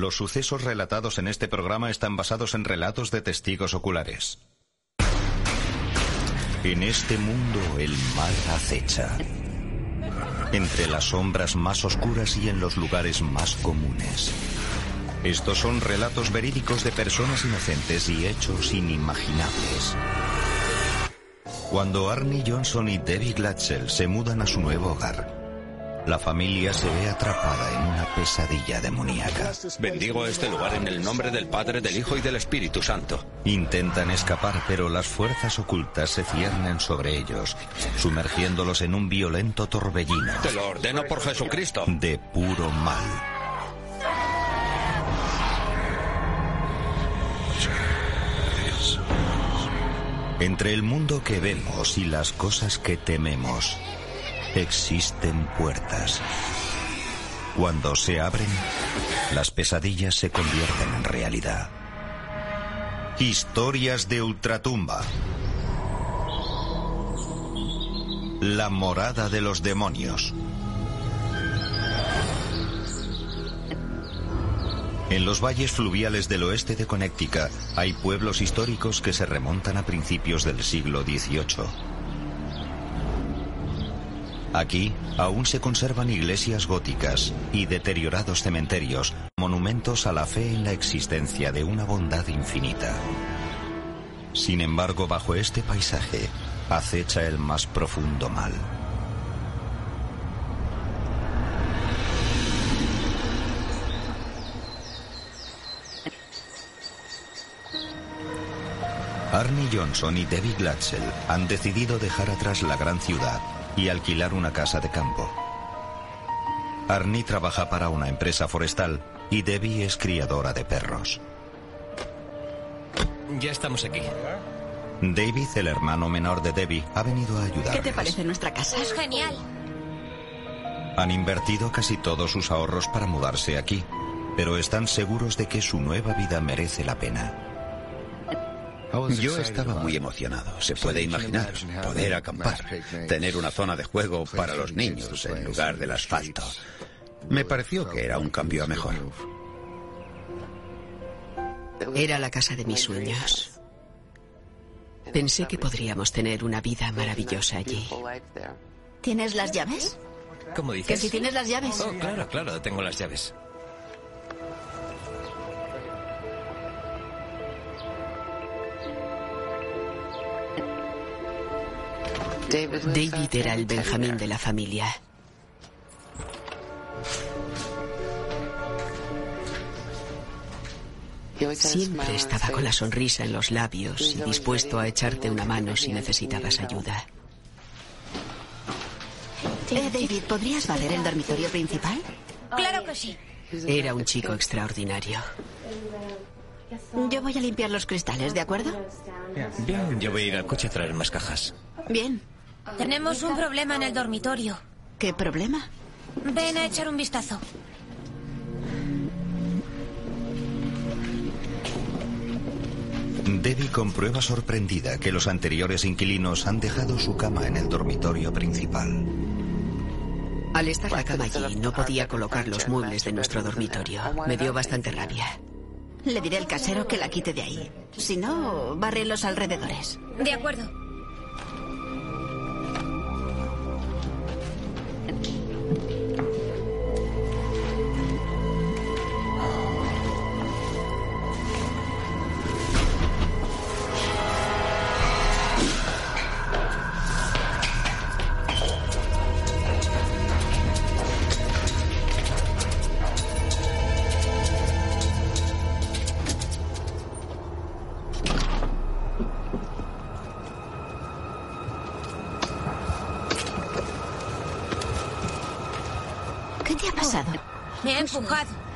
Los sucesos relatados en este programa están basados en relatos de testigos oculares. En este mundo el mal acecha. Entre las sombras más oscuras y en los lugares más comunes. Estos son relatos verídicos de personas inocentes y hechos inimaginables. Cuando Arnie Johnson y Debbie Glatzel se mudan a su nuevo hogar, la familia se ve atrapada en una pesadilla demoníaca. Bendigo este lugar en el nombre del Padre, del Hijo y del Espíritu Santo. Intentan escapar, pero las fuerzas ocultas se ciernen sobre ellos, sumergiéndolos en un violento torbellino. Te lo ordeno por Jesucristo. De puro mal. Entre el mundo que vemos y las cosas que tememos, existen puertas. Cuando se abren, las pesadillas se convierten en realidad. Historias de ultratumba. La morada de los demonios. En los valles fluviales del oeste de Connecticut hay pueblos históricos que se remontan a principios del siglo XVIII. Aquí aún se conservan iglesias góticas y deteriorados cementerios, monumentos a la fe en la existencia de una bondad infinita. Sin embargo, bajo este paisaje acecha el más profundo mal. Arnie Johnson y Debbie Glatzel han decidido dejar atrás la gran ciudad y alquilar una casa de campo. Arnie trabaja para una empresa forestal y Debbie es criadora de perros. Ya estamos aquí. David, el hermano menor de Debbie, ha venido a ayudar. ¿Qué te parece nuestra casa? Es genial. Han invertido casi todos sus ahorros para mudarse aquí, pero están seguros de que su nueva vida merece la pena. Yo estaba muy emocionado, se puede imaginar, poder acampar, tener una zona de juego para los niños en lugar del asfalto. Me pareció que era un cambio a mejor. Era la casa de mis sueños. Pensé que podríamos tener una vida maravillosa allí. ¿Tienes las llaves? ¿Cómo dices? Que si tienes las llaves. Oh, claro, claro, tengo las llaves. David era el Benjamín de la familia. Siempre estaba con la sonrisa en los labios y dispuesto a echarte una mano si necesitabas ayuda. Eh, David, ¿podrías valer el dormitorio principal? Claro que sí. Era un chico extraordinario. Yo voy a limpiar los cristales, ¿de acuerdo? Bien, yo voy a ir al coche a traer más cajas. Bien. Tenemos un problema en el dormitorio. ¿Qué problema? Ven a echar un vistazo. Debbie comprueba sorprendida que los anteriores inquilinos han dejado su cama en el dormitorio principal. Al estar la cama allí, no podía colocar los muebles de nuestro dormitorio. Me dio bastante rabia. Le diré al casero que la quite de ahí. Si no, barre los alrededores. De acuerdo.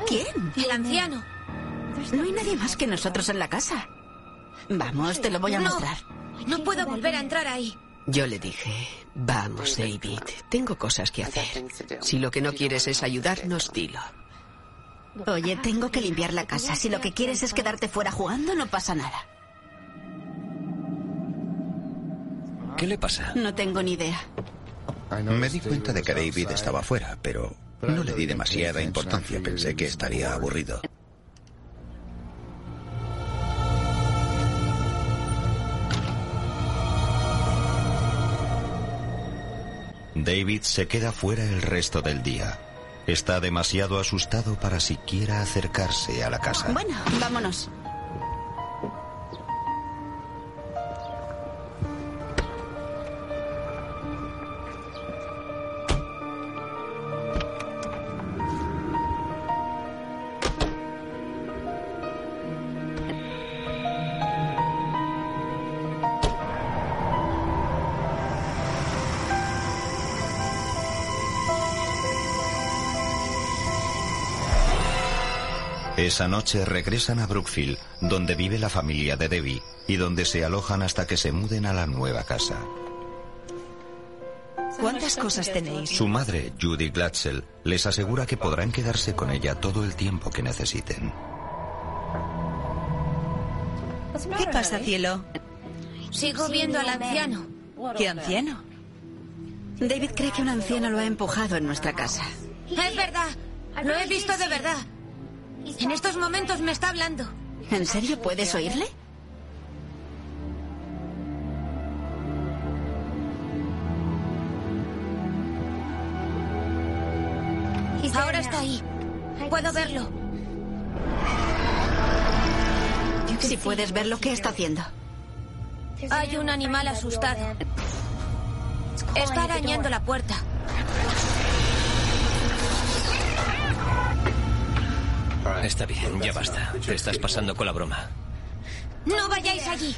¿Quién? El anciano. No hay nadie más que nosotros en la casa. Vamos, te lo voy a No. mostrar. No puedo volver a entrar ahí. Yo le dije, vamos, David, tengo cosas que hacer. Si lo que no quieres es ayudarnos, dilo. Oye, tengo que limpiar la casa. Si lo que quieres es quedarte fuera jugando, no pasa nada. ¿Qué le pasa? No tengo ni idea. Me di cuenta de que David estaba fuera, pero no le di demasiada importancia, pensé que estaría aburrido. David se queda fuera el resto del día. Está demasiado asustado para siquiera acercarse a la casa. Bueno, vámonos. Esa noche regresan a Brookfield, donde vive la familia de Debbie y donde se alojan hasta que se muden a la nueva casa. ¿Cuántas cosas tenéis? Su madre, Judy Glatzel, les asegura que podrán quedarse con ella todo el tiempo que necesiten. ¿Qué pasa, cielo? Sigo viendo al anciano. ¿Qué anciano? David cree que un anciano lo ha empujado en nuestra casa. Es verdad. Lo he visto de verdad. En estos momentos me está hablando. ¿En serio puedes oírle? Ahora está ahí. Puedo verlo. Si puedes ver lo que está haciendo. Hay un animal asustado. Está arañando la puerta. Está bien, ya basta. Te estás pasando con la broma. No vayáis allí.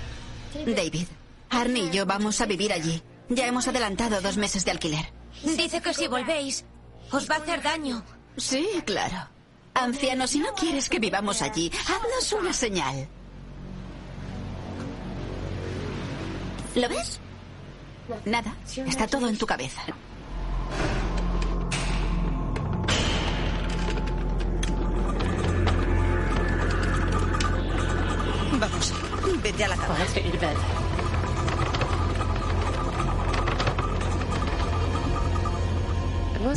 David, Arnie y yo vamos a vivir allí. Ya hemos adelantado dos meses de alquiler. Dice que si volvéis, os va a hacer daño. Sí, claro. Anciano, si no quieres que vivamos allí, haznos una señal. ¿Lo ves? Nada, está todo en tu cabeza. Vete a la cama.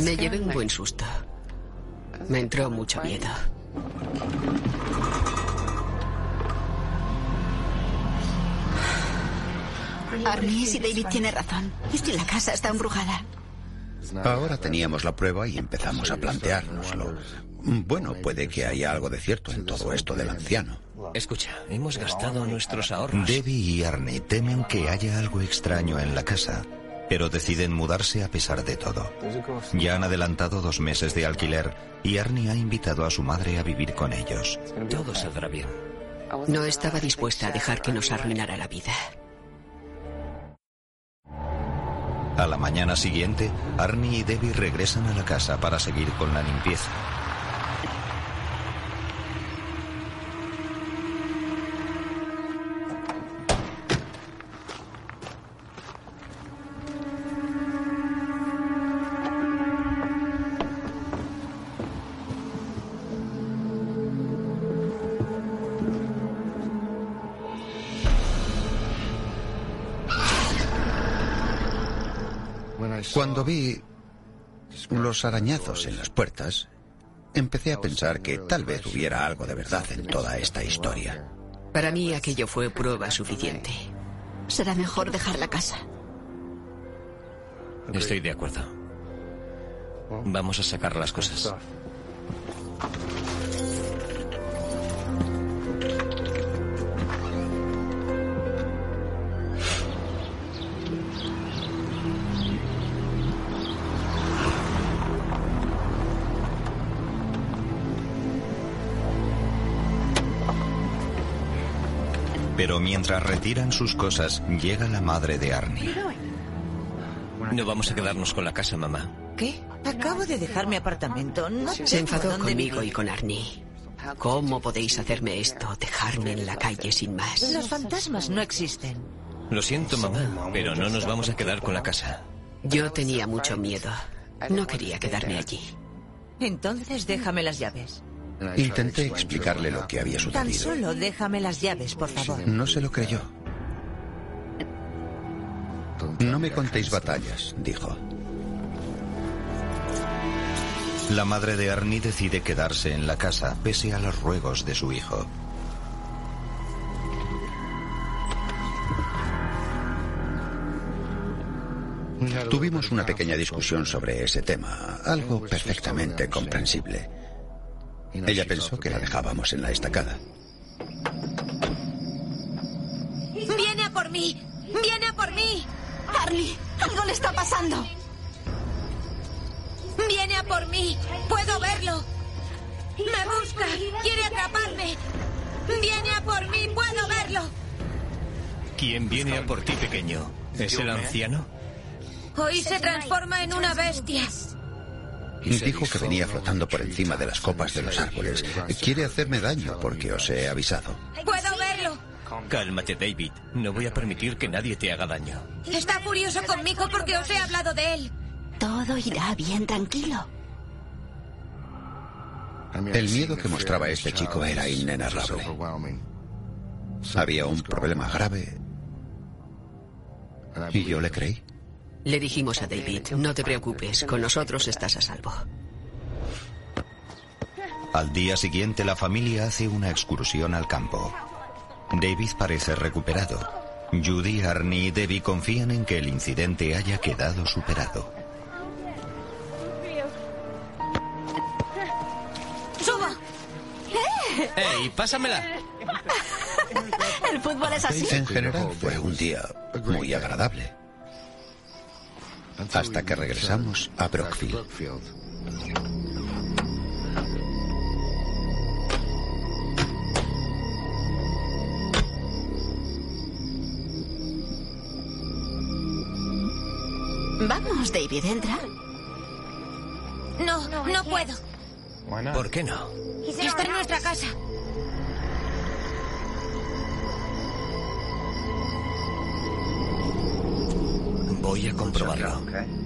Me llevé un buen susto. Me entró mucho miedo. Arnie, si David tiene razón. Y la casa está embrujada. Ahora teníamos la prueba y empezamos a planteárnoslo. Bueno, puede que haya algo de cierto en todo esto del anciano. Escucha, hemos gastado nuestros ahorros. Debbie y Arnie temen que haya algo extraño en la casa, pero deciden mudarse a pesar de todo. Ya han adelantado dos meses de alquiler y Arnie ha invitado a su madre a vivir con ellos. Todo saldrá bien. No estaba dispuesta a dejar que nos arruinara la vida. A la mañana siguiente, Arnie y Debbie regresan a la casa para seguir con la limpieza. Cuando vi los arañazos en las puertas, empecé a pensar que tal vez hubiera algo de verdad en toda esta historia. Para mí aquello fue prueba suficiente. Será mejor dejar la casa. Estoy de acuerdo. Vamos a sacar las cosas. Mientras retiran sus cosas, llega la madre de Arnie. No vamos a quedarnos con la casa, mamá. ¿Qué? Acabo de dejar mi apartamento. No Se enfadó conmigo y con Arnie. ¿Cómo podéis hacerme esto? Dejarme en la calle sin más. Los fantasmas no existen. Lo siento, mamá, pero no nos vamos a quedar con la casa. Yo tenía mucho miedo. No quería quedarme allí. Entonces déjame las llaves. Intenté explicarle lo que había Tan sucedido. solo déjame las llaves, por favor. No se lo creyó. No me contéis batallas, dijo. La madre de Arnie decide quedarse en la casa pese a los ruegos de su hijo. Tuvimos una pequeña discusión sobre ese tema, algo perfectamente comprensible. Ella pensó que la dejábamos en la estacada. ¡Viene a por mí! ¡Viene a por mí! Arnie, algo le está pasando. ¡Viene a por mí! ¡Puedo verlo! ¡Me busca! ¡Quiere atraparme! ¡Viene a por mí! ¡Puedo verlo! ¿Quién viene a por ti, pequeño? ¿Es el anciano? Hoy se transforma en una bestia. Dijo que venía flotando por encima de las copas de los árboles. Quiere hacerme daño porque os he avisado. ¡Puedo verlo! Cálmate, David. No voy a permitir que nadie te haga daño. Está furioso conmigo porque os he hablado de él. Todo irá bien, tranquilo. El miedo que mostraba este chico era inenarrable. Había un problema grave y yo le creí. Le dijimos a David, no te preocupes, con nosotros estás a salvo. Al día siguiente la familia hace una excursión al campo. David parece recuperado. Judy, Arnie y Debbie confían en que el incidente haya quedado superado. ¡Suba! ¡Ey, pásamela! El fútbol es así. En general fue un día muy agradable. Hasta que regresamos a Brockfield. Vamos, David, entra. No, no puedo. ¿Por qué no? Está en nuestra casa. Voy a comprobarlo.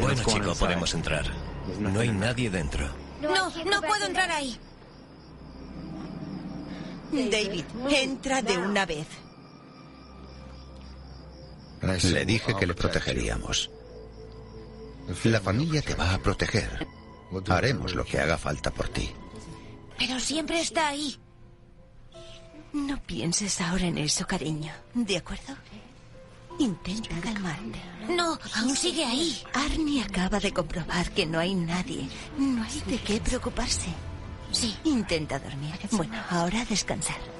Bueno, chico, podemos entrar. No hay nadie dentro. No, no puedo entrar ahí. David, entra de una vez. Le dije que le protegeríamos. La familia te va a proteger. Haremos lo que haga falta por ti. Pero siempre está ahí. No pienses ahora en eso, cariño. ¿De acuerdo? Intenta calmarte. No, aún sigue ahí. Arnie acaba de comprobar que no hay nadie. No hay de qué preocuparse. Sí. Intenta dormir. Bueno, ahora descansar.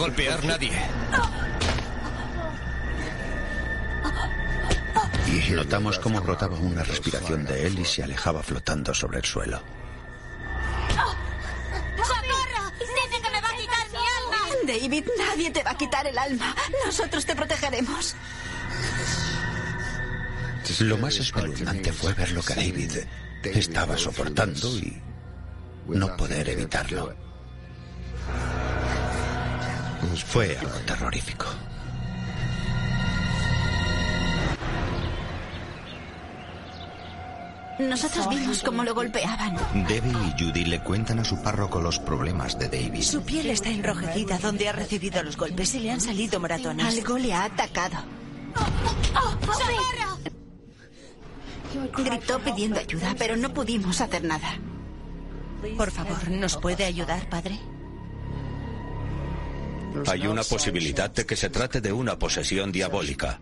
Golpear nadie. Notamos cómo brotaba una respiración de él y se alejaba flotando sobre el suelo. ¡Socorro! ¡Dice que me va a quitar mi alma! David, nadie te va a quitar el alma. Nosotros te protegeremos. Lo más espeluznante fue ver lo que David estaba soportando y no poder evitarlo. Fue algo terrorífico. Nosotros vimos cómo lo golpeaban. Debbie y Judy le cuentan a su párroco los problemas de David. Su piel está enrojecida donde ha recibido los golpes y le han salido moratones. Algo le ha atacado. Gritó pidiendo ayuda, pero no pudimos hacer nada. Por favor, ¿nos puede ayudar, padre? Hay una posibilidad de que se trate de una posesión diabólica.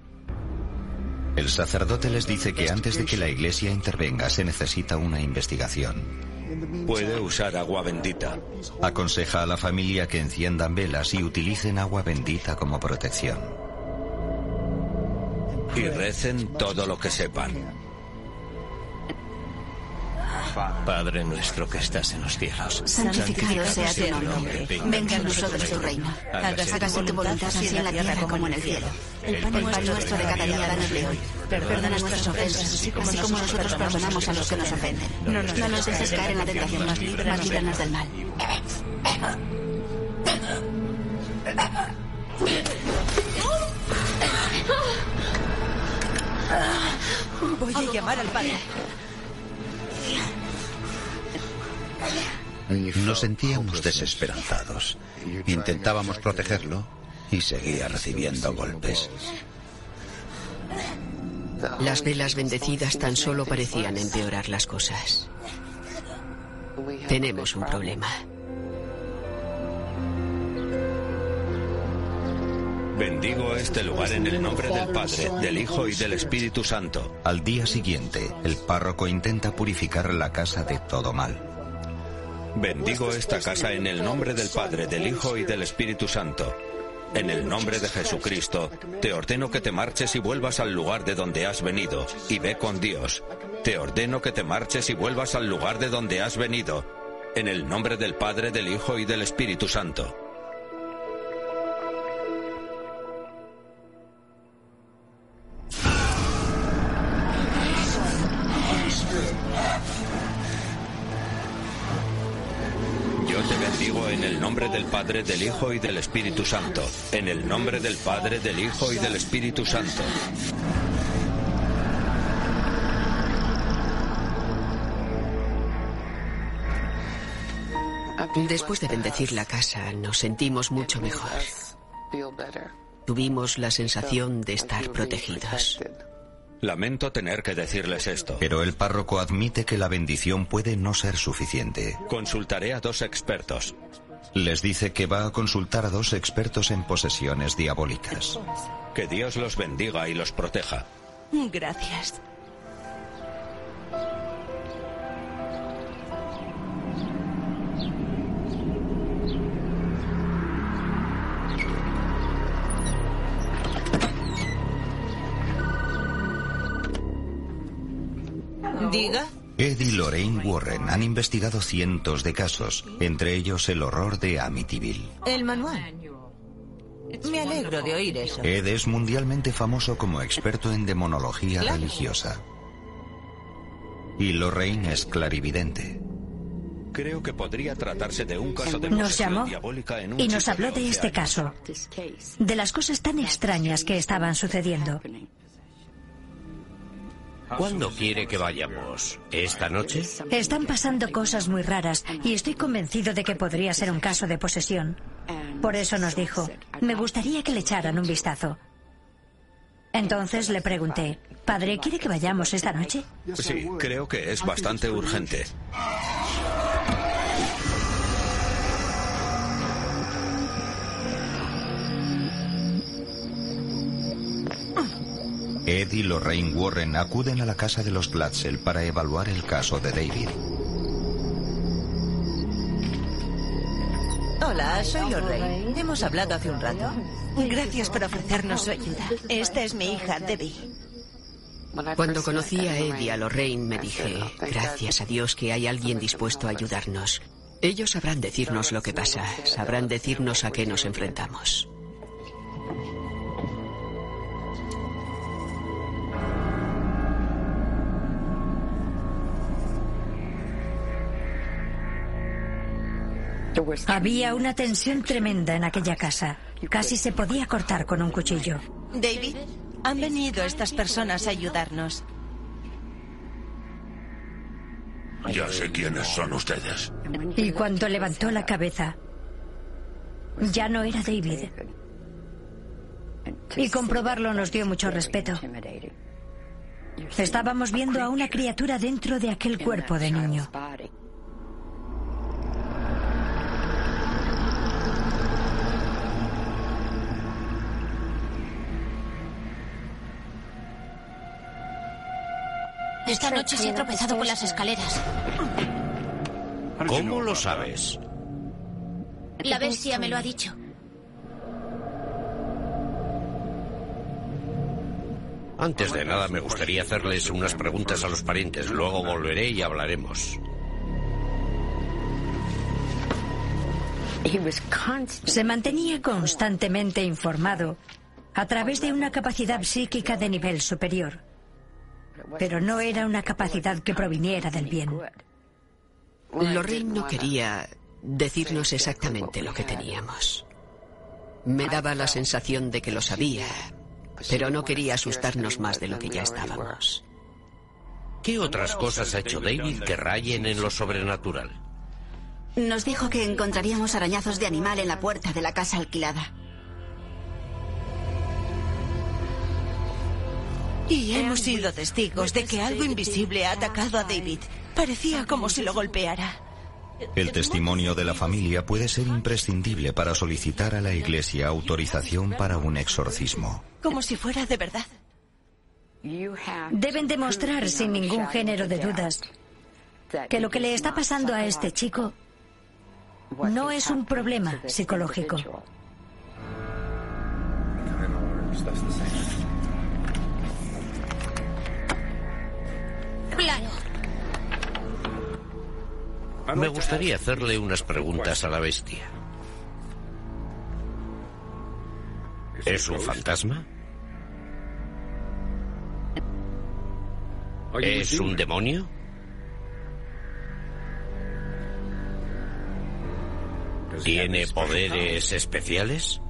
El sacerdote les dice que antes de que la iglesia intervenga se necesita una investigación. Puede usar agua bendita. Aconseja a la familia que enciendan velas y utilicen agua bendita como protección. Y recen todo lo que sepan. Padre nuestro que estás en los cielos. Santificado sea tu nombre. Venga a nosotros tu reino. Hágase tu voluntad así en la tierra como en el cielo. El pan nuestro de cada día danos de hoy. Perdona nuestras ofensas, así como nosotros perdonamos a los que nos ofenden. No nos dejes caer en la tentación, mas líbranos del mal. Voy a llamar al padre. Nos sentíamos desesperanzados. Intentábamos protegerlo y seguía recibiendo golpes. Las velas bendecidas tan solo parecían empeorar las cosas. Tenemos un problema. Bendigo este lugar en el nombre del Padre, del Hijo y del Espíritu Santo. Al día siguiente, el párroco intenta purificar la casa de todo mal. Bendigo esta casa en el nombre del Padre, del Hijo y del Espíritu Santo. En el nombre de Jesucristo, te ordeno que te marches y vuelvas al lugar de donde has venido, y ve con Dios. Te ordeno que te marches y vuelvas al lugar de donde has venido. En el nombre del Padre, del Hijo y del Espíritu Santo. El nombre del Padre, del Hijo y del Espíritu Santo. En el nombre del Padre, del Hijo y del Espíritu Santo. Después de bendecir la casa, nos sentimos mucho mejor. Tuvimos la sensación de estar protegidos. Lamento tener que decirles esto. Pero el párroco admite que la bendición puede no ser suficiente. Consultaré a dos expertos. Les dice que va a consultar a dos expertos en posesiones diabólicas. Que Dios los bendiga y los proteja. Gracias. Diga. Ed y Lorraine Warren han investigado cientos de casos, entre ellos el horror de Amityville. El manual. Me alegro de oír eso. Ed es mundialmente famoso como experto en demonología religiosa. Y Lorraine es clarividente. Creo que podría tratarse de un caso de Nos llamó diabólica en un y nos habló de 11 este años. caso, de las cosas tan extrañas que estaban sucediendo. ¿Cuándo quiere que vayamos? ¿Esta noche? Están pasando cosas muy raras y estoy convencido de que podría ser un caso de posesión. Por eso nos dijo, me gustaría que le echaran un vistazo. Entonces le pregunté, Padre, ¿quiere que vayamos esta noche? Sí, creo que es bastante urgente. Ed y Lorraine Warren acuden a la casa de los Glatzel para evaluar el caso de David. Hola, soy Lorraine. Hemos hablado hace un rato. Gracias por ofrecernos su ayuda. Esta es mi hija, Debbie. Cuando conocí a Ed y a Lorraine me dije, gracias a Dios que hay alguien dispuesto a ayudarnos. Ellos sabrán decirnos lo que pasa, sabrán decirnos a qué nos enfrentamos. Había una tensión tremenda en aquella casa. Casi se podía cortar con un cuchillo. David, han venido estas personas a ayudarnos. Ya sé quiénes son ustedes. Y cuando levantó la cabeza, ya no era David. Y comprobarlo nos dio mucho respeto. Estábamos viendo a una criatura dentro de aquel cuerpo de niño. Esta noche se ha tropezado con las escaleras. ¿Cómo lo sabes? La bestia me lo ha dicho. Antes de nada me gustaría hacerles unas preguntas a los parientes. Luego volveré y hablaremos. Se mantenía constantemente informado a través de una capacidad psíquica de nivel superior. Pero no era una capacidad que proviniera del bien. Lorraine no quería decirnos exactamente lo que teníamos. Me daba la sensación de que lo sabía, pero no quería asustarnos más de lo que ya estábamos. ¿Qué otras cosas ha hecho David que rayen en lo sobrenatural? Nos dijo que encontraríamos arañazos de animal en la puerta de la casa alquilada. Y hemos sido testigos de que algo invisible ha atacado a David. Parecía como si lo golpeara. El testimonio de la familia puede ser imprescindible para solicitar a la Iglesia autorización para un exorcismo. Como si fuera de verdad. Deben demostrar sin ningún género de dudas que lo que le está pasando a este chico no es un problema psicológico. Me gustaría hacerle unas preguntas a la bestia. ¿Es un fantasma? ¿Es un demonio? ¿Tiene poderes especiales?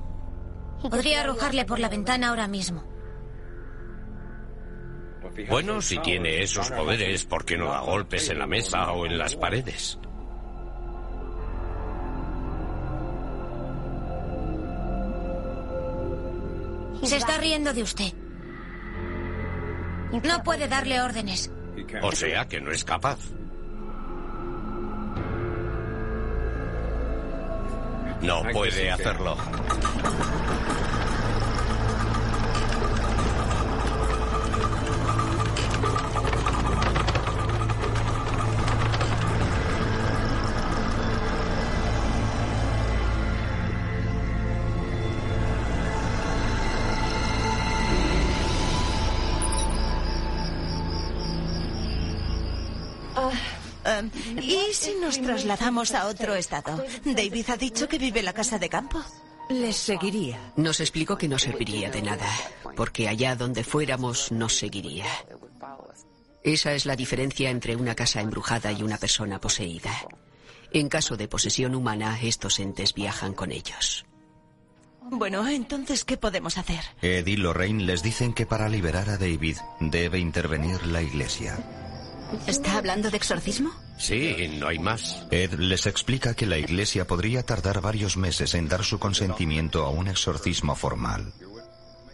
Podría arrojarle por la ventana ahora mismo. Bueno, si tiene esos poderes, ¿por qué no da golpes en la mesa o en las paredes? Se está riendo de usted. No puede darle órdenes. O sea que no es capaz. No puede hacerlo. ¿Y si nos trasladamos a otro estado? David ha dicho que vive en la casa de campo. Les seguiría. Nos explicó que no serviría de nada, porque allá donde fuéramos nos seguiría. Esa es la diferencia entre una casa embrujada y una persona poseída. En caso de posesión humana, estos entes viajan con ellos. Bueno, entonces, ¿qué podemos hacer? Ed y Lorraine les dicen que para liberar a David debe intervenir la iglesia. ¿Está hablando de exorcismo? Sí, no hay más. Ed les explica que la iglesia podría tardar varios meses en dar su consentimiento a un exorcismo formal.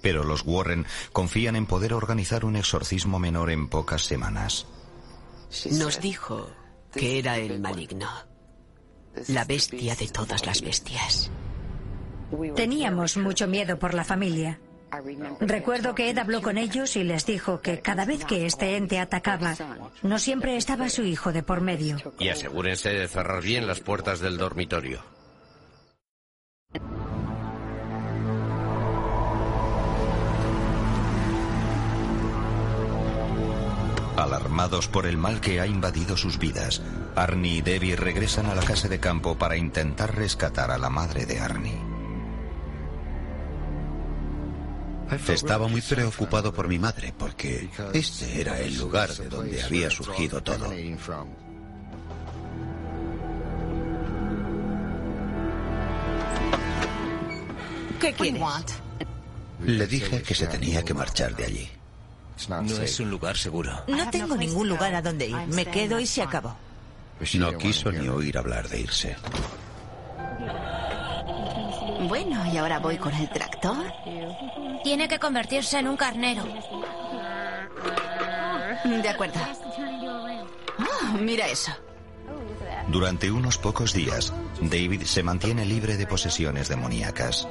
Pero los Warren confían en poder organizar un exorcismo menor en pocas semanas. Nos dijo que era el maligno, la bestia de todas las bestias. Teníamos mucho miedo por la familia. Recuerdo que Ed habló con ellos y les dijo que cada vez que este ente atacaba, no siempre estaba su hijo de por medio. Y asegúrense de cerrar bien las puertas del dormitorio. Alarmados por el mal que ha invadido sus vidas, Arnie y Debbie regresan a la casa de campo para intentar rescatar a la madre de Arnie. Estaba muy preocupado por mi madre porque este era el lugar de donde había surgido todo. ¿Qué quieres? Le dije que se tenía que marchar de allí. No es un lugar seguro. No tengo ningún lugar a donde ir. Me quedo y se acabó. No quiso ni oír hablar de irse. Bueno, y ahora voy con el tractor. Tiene que convertirse en un carnero. De acuerdo. Ah, mira eso. Durante unos pocos días, David se mantiene libre de posesiones demoníacas.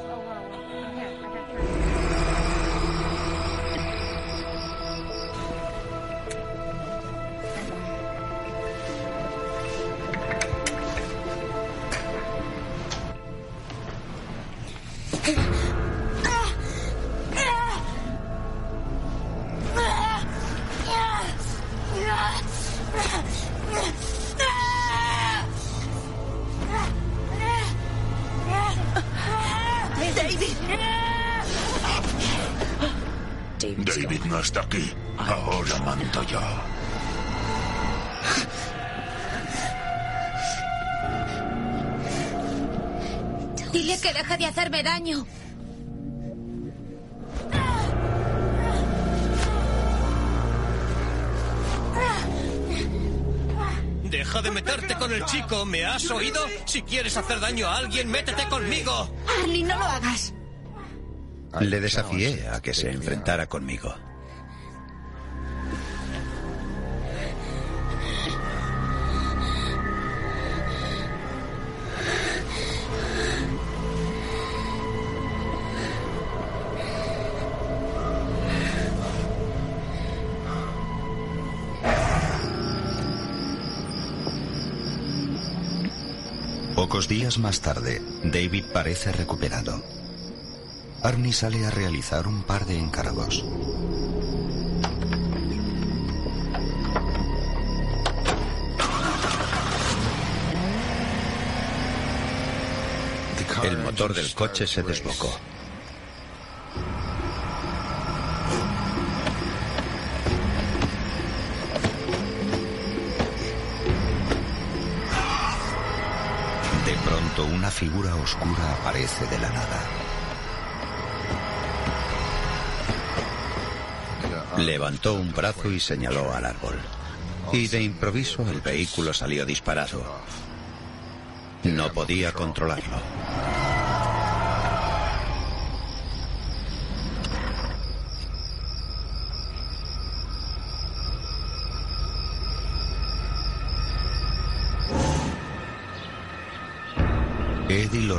David no está aquí. Ahora mando yo. Dile que deje de hacerme daño. Deja de meterte con el chico, ¿me has oído? Si quieres hacer daño a alguien, métete conmigo. Arnie, no lo hagas. Le desafié a que se enfrentara conmigo. Días más tarde, David parece recuperado. Arnie sale a realizar un par de encargos. El motor del coche se desbocó. Una figura oscura aparece de la nada. Levantó un brazo y señaló al árbol. Y de improviso el vehículo salió disparado. No podía controlarlo.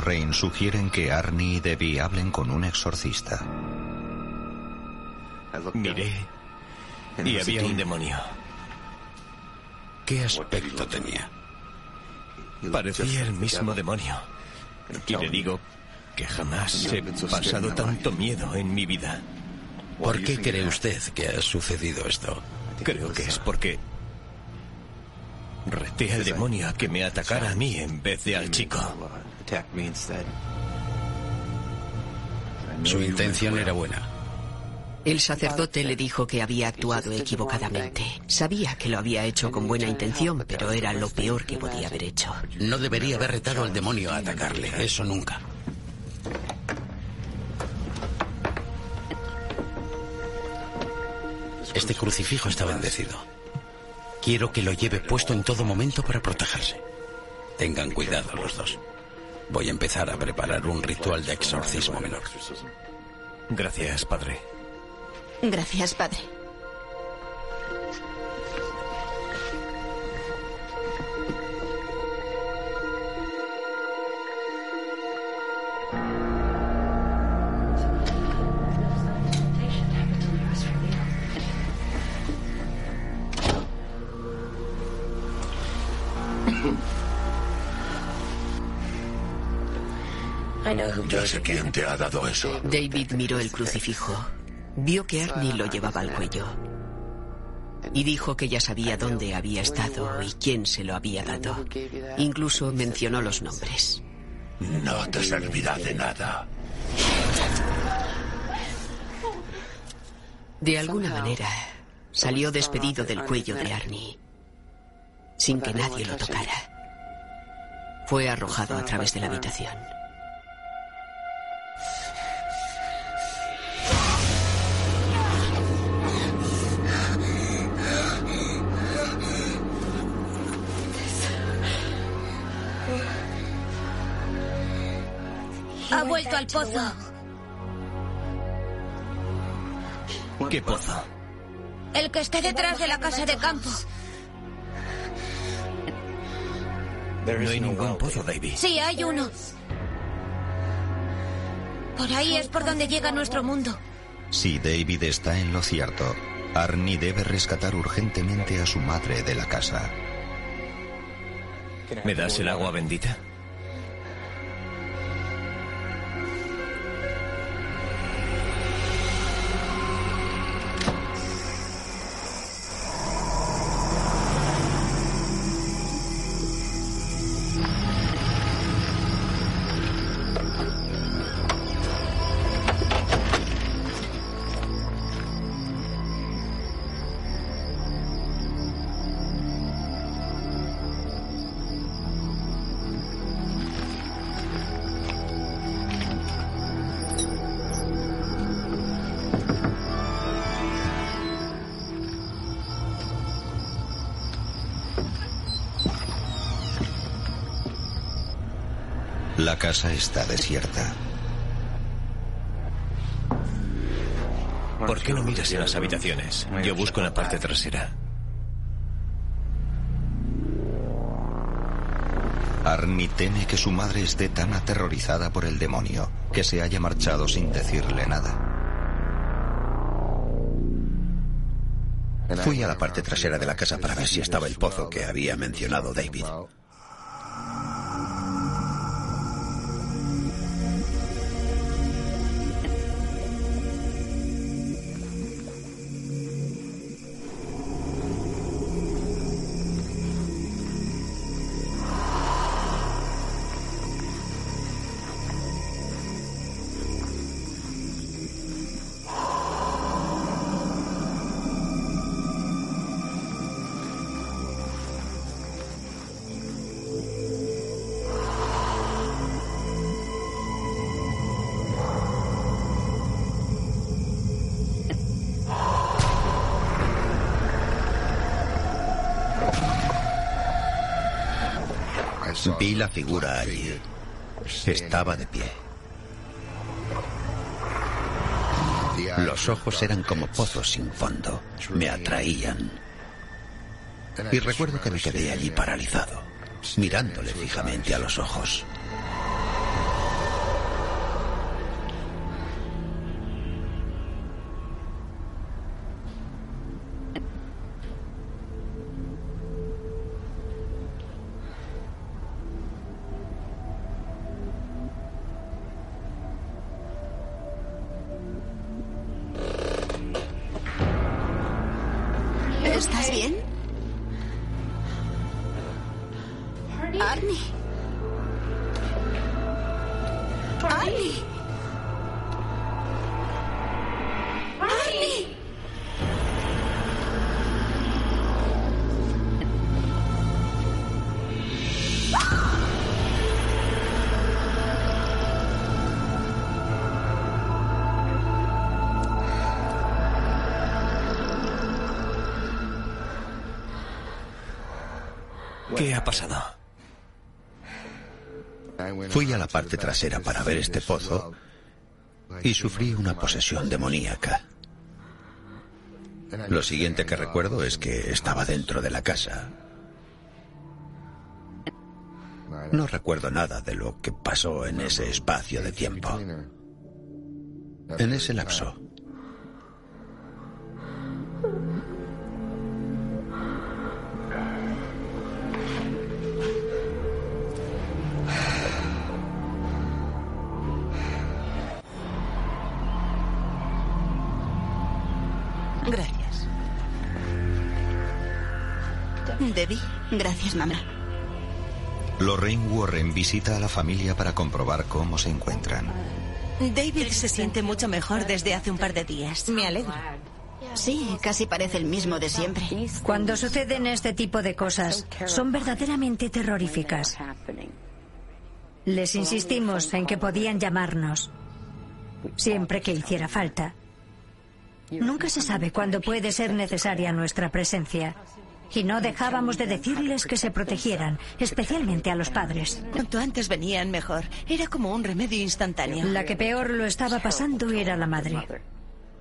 Lorraine sugieren que Arnie y Debbie hablen con un exorcista. Miré y había un demonio. ¿Qué aspecto tenía? Parecía el mismo demonio. Y le digo que jamás he pasado tanto miedo en mi vida. ¿Por qué cree usted que ha sucedido esto? Creo que es porque reté al demonio a que me atacara a mí en vez de al chico. Su intención era buena. El sacerdote le dijo que había actuado equivocadamente. Sabía que lo había hecho con buena intención, pero era lo peor que podía haber hecho. No debería haber retado al demonio a atacarle. Eso nunca. Este crucifijo está bendecido. Quiero que lo lleve puesto en todo momento para protegerse. Tengan cuidado los dos. Voy a empezar a preparar un ritual de exorcismo menor. Gracias, padre. Gracias, padre. Sé quién te ha dado eso. David miró el crucifijo. Vio que Arnie lo llevaba al cuello. Y dijo que ya sabía dónde había estado y quién se lo había dado. Incluso mencionó los nombres. No te servirá de nada. De alguna manera, salió despedido del cuello de Arnie, sin que nadie lo tocara. Fue arrojado a través de la habitación. Vuelto al pozo. ¿Qué pozo? El que esté detrás de la casa de campo. No hay ningún pozo, David. Sí, hay uno. Por ahí es por donde llega nuestro mundo. Si David está en lo cierto, Arnie debe rescatar urgentemente a su madre de la casa. ¿Me das el agua bendita? La casa está desierta. ¿Por qué no miras en las habitaciones? Yo busco en la parte trasera. Arnie teme que su madre esté tan aterrorizada por el demonio que se haya marchado sin decirle nada. Fui a la parte trasera de la casa para ver si estaba el pozo que había mencionado David. Figura allí. Estaba de pie. Los ojos eran como pozos sin fondo. Me atraían. Y recuerdo que me quedé allí paralizado, mirándole fijamente a los ojos. Parte trasera para ver este pozo y sufrí una posesión demoníaca. Lo siguiente que recuerdo es que estaba dentro de la casa. No recuerdo nada de lo que pasó en ese espacio de tiempo. En ese lapso. Debbie. Gracias, mamá. Lorraine Warren visita a la familia para comprobar cómo se encuentran. David se siente mucho mejor desde hace un par de días. Me alegro. Sí, casi parece el mismo de siempre. Cuando suceden este tipo de cosas, son verdaderamente terroríficas. Les insistimos en que podían llamarnos siempre que hiciera falta. Nunca se sabe cuándo puede ser necesaria nuestra presencia. Y no dejábamos de decirles que se protegieran, especialmente a los padres. Cuanto antes venían, mejor. Era como un remedio instantáneo. La que peor lo estaba pasando era la madre.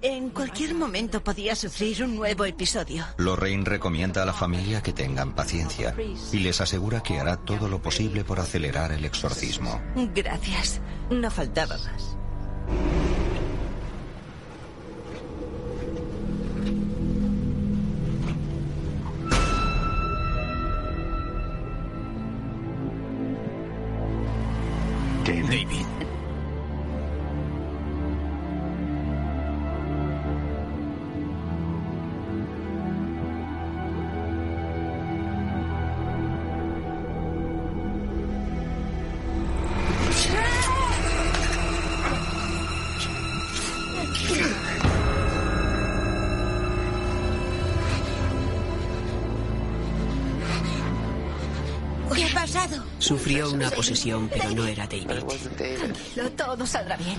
En cualquier momento podía sufrir un nuevo episodio. Lorraine recomienda a la familia que tengan paciencia y les asegura que hará todo lo posible por acelerar el exorcismo. Gracias. No faltaba más. David. ¿Qué Sufrió una posesión, pero no era David. Tranquilo, todo saldrá bien.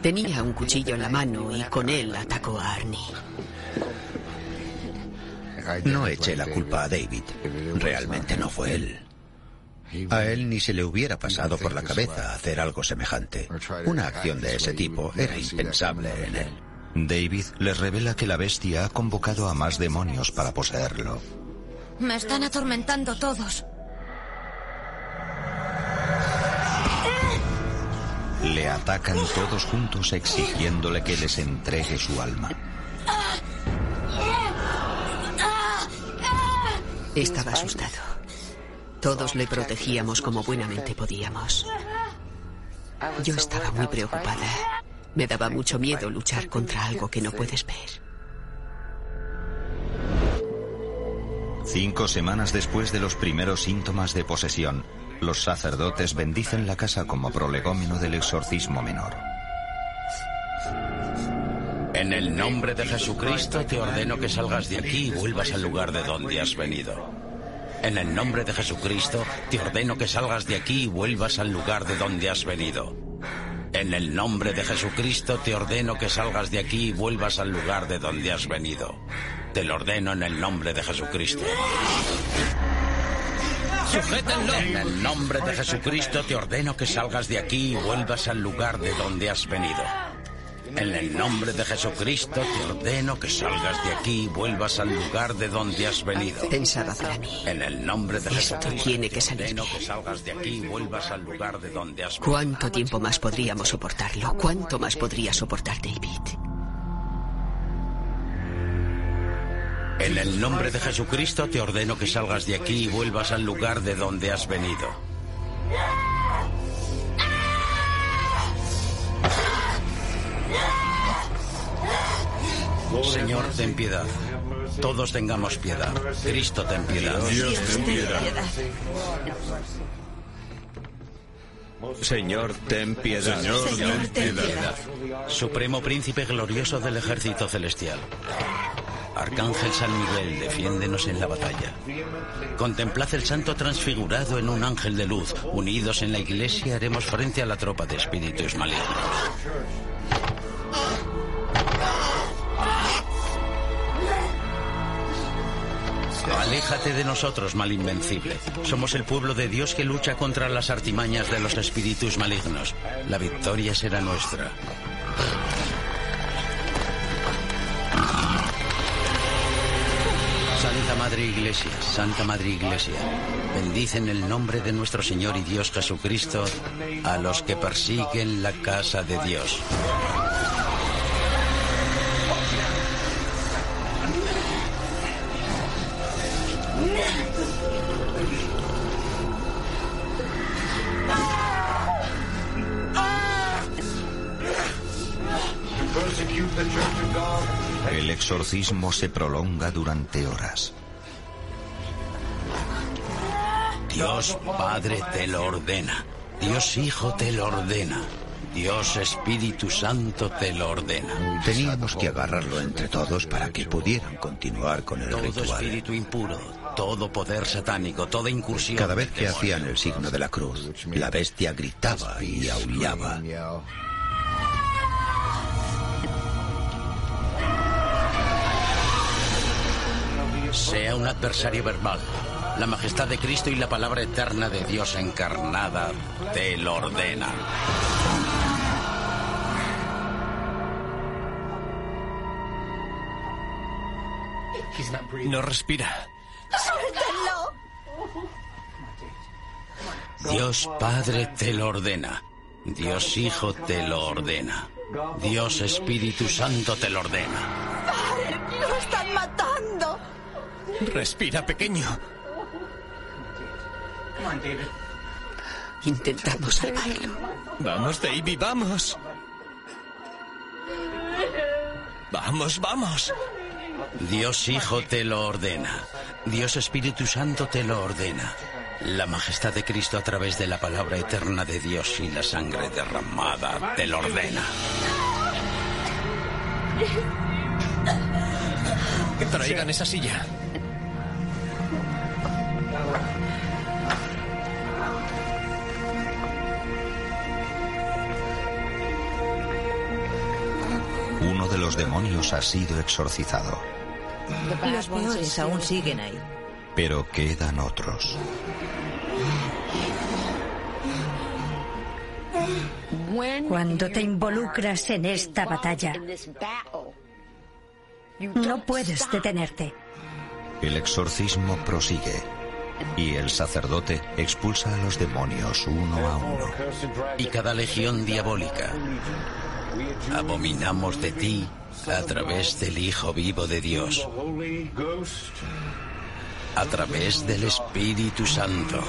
Tenía un cuchillo en la mano y con él atacó a Arnie. No eché la culpa a David. Realmente no fue él. A él ni se le hubiera pasado por la cabeza hacer algo semejante. Una acción de ese tipo era impensable en él. David les revela que la bestia ha convocado a más demonios para poseerlo. Me están atormentando todos. Le atacan todos juntos exigiéndole que les entregue su alma. Estaba asustado. Todos le protegíamos como buenamente podíamos. Yo estaba muy preocupada. Me daba mucho miedo luchar contra algo que no puedes ver. Cinco semanas después de los primeros síntomas de posesión, los sacerdotes bendicen la casa como prolegómeno del exorcismo menor. En el nombre de Jesucristo te ordeno que salgas de aquí y vuelvas al lugar de donde has venido. En el nombre de Jesucristo te ordeno que salgas de aquí y vuelvas al lugar de donde has venido. En el nombre de Jesucristo te ordeno que salgas de aquí y vuelvas al lugar de donde has venido. Te lo ordeno en el nombre de Jesucristo. ¡Sujétenlo! En el nombre de Jesucristo te ordeno que salgas de aquí y vuelvas al lugar de donde has venido. En el nombre de Jesucristo te ordeno que salgas de aquí y vuelvas al lugar de donde has venido. Pensaba para mí. En el nombre de Esto Jesucristo tiene que te salir ordeno bien. que salgas de aquí y vuelvas al lugar de donde has venido. ¿Cuánto tiempo más podríamos soportarlo? ¿Cuánto más podría soportar David? En el nombre de Jesucristo te ordeno que salgas de aquí y vuelvas al lugar de donde has venido. Señor, ten piedad. Todos tengamos piedad. Cristo, ten piedad. Dios, ten piedad. Señor, ten piedad. Señor, ten piedad. Supremo Príncipe glorioso del ejército celestial. Arcángel San Miguel, defiéndenos en la batalla. Contemplad el santo transfigurado en un ángel de luz. Unidos en la iglesia haremos frente a la tropa de espíritus malignos. Aléjate de nosotros, mal invencible. Somos el pueblo de Dios que lucha contra las artimañas de los espíritus malignos. La victoria será nuestra. Santa Madre Iglesia, Santa Madre Iglesia, bendice en el nombre de nuestro Señor y Dios Jesucristo a los que persiguen la casa de Dios. Exorcismo se prolonga durante horas. Dios Padre te lo ordena. Dios Hijo te lo ordena. Dios Espíritu Santo te lo ordena. Teníamos que agarrarlo entre todos para que pudieran continuar con el todo ritual. espíritu impuro, todo poder satánico, toda incursión. Cada vez que hacían el signo de la cruz, la bestia gritaba y aullaba. Sea un adversario verbal. La majestad de Cristo y la palabra eterna de Dios encarnada te lo ordena. No respira. ¡Suéltenlo! Dios Padre te lo ordena. Dios Hijo te lo ordena. Dios Espíritu Santo te lo ordena. ¡Padre, lo están matando! Respira, pequeño. Intentamos salvarlo. Vamos, Davy, vamos. Vamos, vamos. Dios Hijo te lo ordena. Dios Espíritu Santo te lo ordena. La majestad de Cristo a través de la palabra eterna de Dios y la sangre derramada te lo ordena. Traigan esa silla. Los demonios ha sido exorcizado, Los peores aún siguen ahí. pero quedan otros. Cuando te involucras en esta batalla, no puedes detenerte. El exorcismo prosigue y el sacerdote expulsa a los demonios uno a uno. Y cada legión diabólica. Abominamos de ti a través del Hijo vivo de Dios. A través del Espíritu Santo.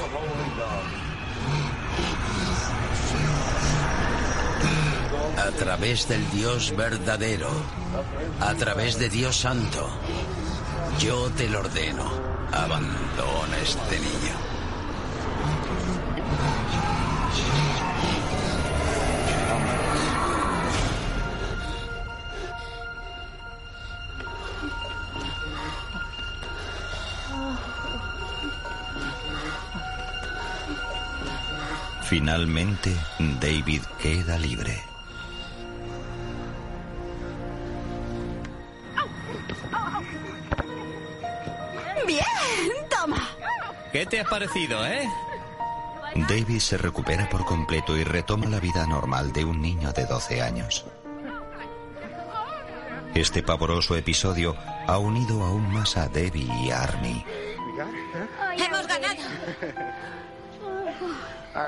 A través del Dios verdadero. A través de Dios Santo. Yo te lo ordeno. Abandona este niño. Finalmente, David queda libre. ¡Bien! ¡Toma! ¿Qué te ha parecido, eh? David se recupera por completo y retoma la vida normal de un niño de 12 años. Este pavoroso episodio ha unido aún más a Debbie y a Army. ¡Hemos ganado!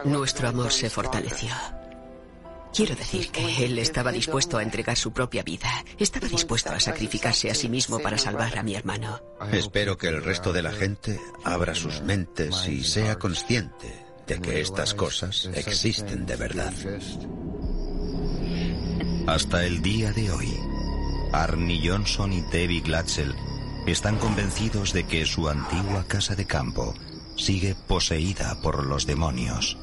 Nuestro amor se fortaleció. Quiero decir que él estaba dispuesto a entregar su propia vida. Estaba dispuesto a sacrificarse a sí mismo para salvar a mi hermano. Espero que el resto de la gente abra sus mentes y sea consciente de que estas cosas existen de verdad. Hasta el día de hoy, Arnie Johnson y Debbie Glatzel están convencidos de que su antigua casa de campo sigue poseída por los demonios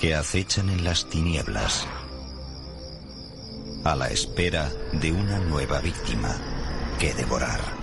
que acechan en las tinieblas a la espera de una nueva víctima que devorar.